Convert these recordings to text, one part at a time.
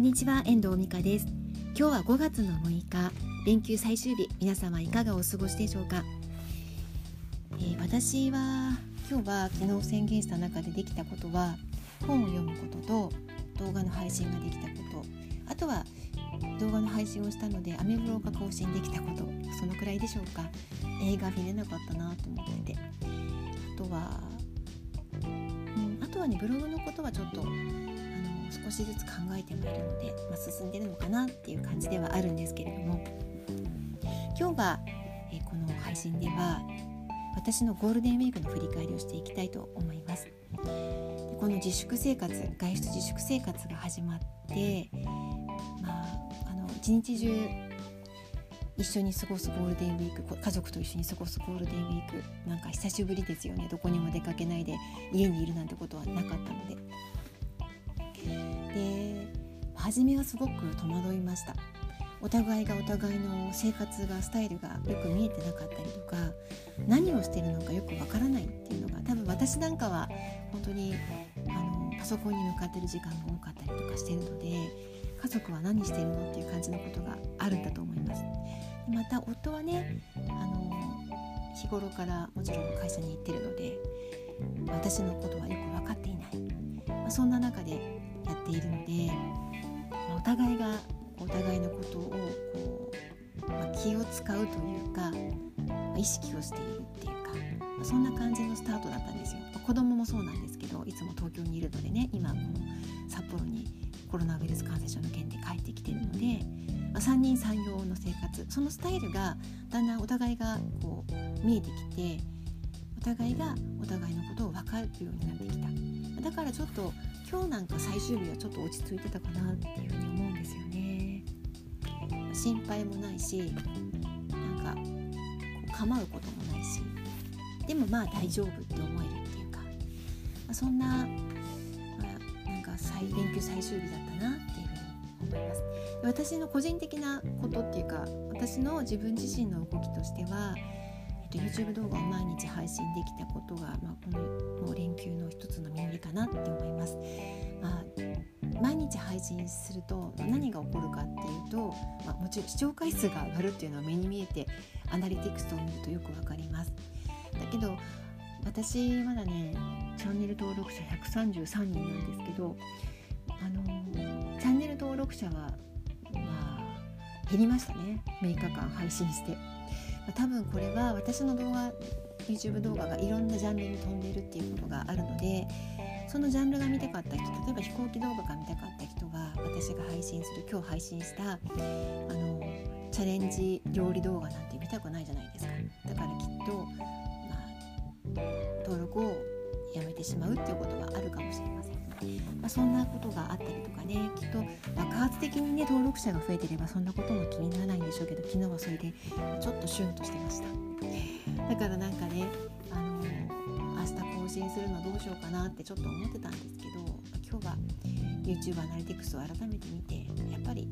んにちは遠藤美香です。今日は5月の6日連休最終日皆様いかがお過ごしでしょうか、えー、私は今日は昨日宣言した中でできたことは本を読むことと動画の配信ができたこと。あとは動画の配信をしたのでアメブロが更新できたこと。そのくらいでしょうか？映画見れなかったなと思ってて。あとは、うん、あとはねブログのことはちょっと少しずつ考えてもいるので、まあ、進んでるのかなっていう感じではあるんですけれども。今日は、えー、この配信では私のゴールデンウィークの振り返りをしていきたいと思います。でこの自粛生活外出自粛生活が始まって、まあ、あの一日中一緒に過ごすゴールデンウィーク家族と一緒に過ごすゴールデンウィークなんか久しぶりですよね。どこにも出かけないで家にいるなんてことはなかったので。で初めはすごく戸惑いましたお互いがお互いの生活がスタイルがよく見えてなかったりとか何をしてるのかよくわからないっていうのが多分私なんかは本当にあのパソコンに向かってる時間が多かったりとかしてるので家族は何してるのっていう感じのことがあるんだと思います。でまた夫はねあの日頃からもちろん会社に行ってるので私のことはよく分かっていない、まあ、そんな中で互いがお互いのことをこう、まあ、気を使うというか、まあ、意識をしているっていうか、まあ、そんな感じのスタートだったんですよ、ま、子供もそうなんですけどいつも東京にいるのでね今この札幌にコロナウイルス感染症の件で帰ってきてるので、まあ、三人三様の生活。そのスタイルがだんだんお互いがこう見えてきてお互いがお互いのことを分かるようになってきた。だからちょっと今日なんか最終日はちょっと落ち着いてたかなっていうふうに思うんですよね。心配もないしなんかこう構うこともないし。でもまあ大丈夫って思えるっていうか、まあ、そんな、まあ、なんか再連休最終日だったなっていうふうに思います。私の個人的なことっていうか私の自分自身の動きとしてはと YouTube 動画を毎日配信できたことが、まあ、このもう連休の一つの実りかなって思います。まあ毎日配信すると何が起こるかっていうと、まあ、もちろん視聴回数が上がるっていうのは目に見えてアナリティクスを見るとよくわかります。だけど私まだねチャンネル登録者133人なんですけどあのチャンネル登録者はまあ減りましたね6日間配信して。多分これは私の動画 YouTube 動画がいろんなジャンルに飛んでいるっていうことがあるのでそのジャンルが見たかった人例えば飛行機動画が見たかった人は私が配信する今日配信したあのチャレンジ料理動画なんて見たくないじゃないですか。だからきっと、まあ、登録をやめてしまうっていうことがあるかもしれません、まあ、そんなことがあったりとかねきっと爆発的にね登録者が増えてればそんなことも気にならないんでしょうけど昨日はそれでちょっとシュンとしてました。だからなんかねあの明日更新するのどうしようかなってちょっと思ってたんですけど今日は YouTube アナリティクスを改めて見てやっぱり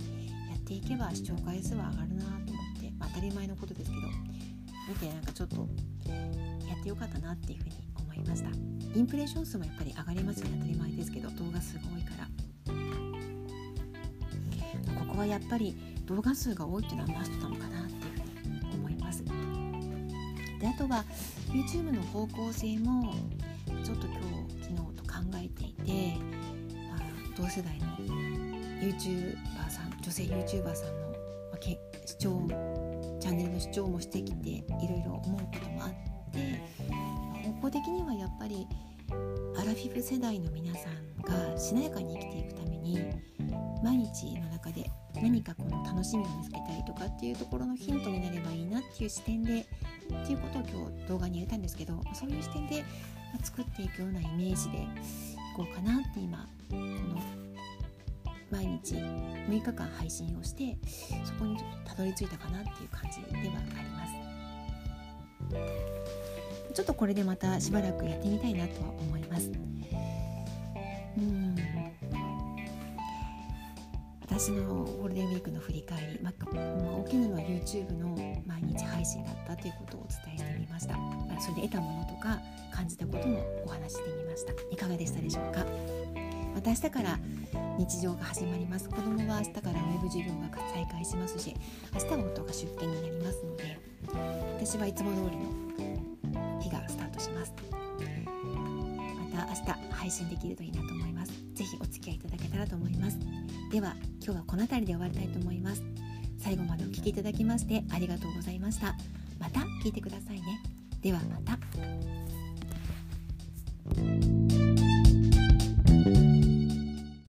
やっていけば視聴回数は上がるなと思って、まあ、当たり前のことですけど見てなんかちょっとやってよかったなっていうふうにいました。インプレッション数もやっぱり上がりますよね。当たり前ですけど動画数が多いから。ここはやっぱり動画数が多いっていうのはマストなのかなっていうふうに思います。であとは YouTube の方向性もちょっと今日昨日と考えていて、まあ、同世代の YouTuber さん女性 YouTuber さんの、まあ、視聴チャンネルの視聴もしてきていろ的にはやっぱりアラフィフ世代の皆さんがしなやかに生きていくために毎日の中で何かこの楽しみを見つけたりとかっていうところのヒントになればいいなっていう視点でっていうことを今日動画に入れたんですけどそういう視点で作っていくようなイメージでいこうかなって今この毎日6日間配信をしてそこにたどり着いたかなっていう感じではあります。ちょっとこれでまたしばらくやってみたいなとは思います。うん。私のゴールデンウィークの振り返り、まあ、大きなのは YouTube の毎日配信だったということをお伝えしてみました。まそれで得たものとか感じたこともお話してみました。いかがでしたでしょうか？また明日から日常が始まります。子供は明日からウェブ授業が再開しますし明日は夫が出勤になりますので私はいつも通りのトします。また明日配信できるといいなと思います。是非お付き合いいただけたらと思います。では今日はこの辺りで終わりたいと思います。最後までお聴きいただきましてありがとうございました。また聞いてくださいね。ではまた。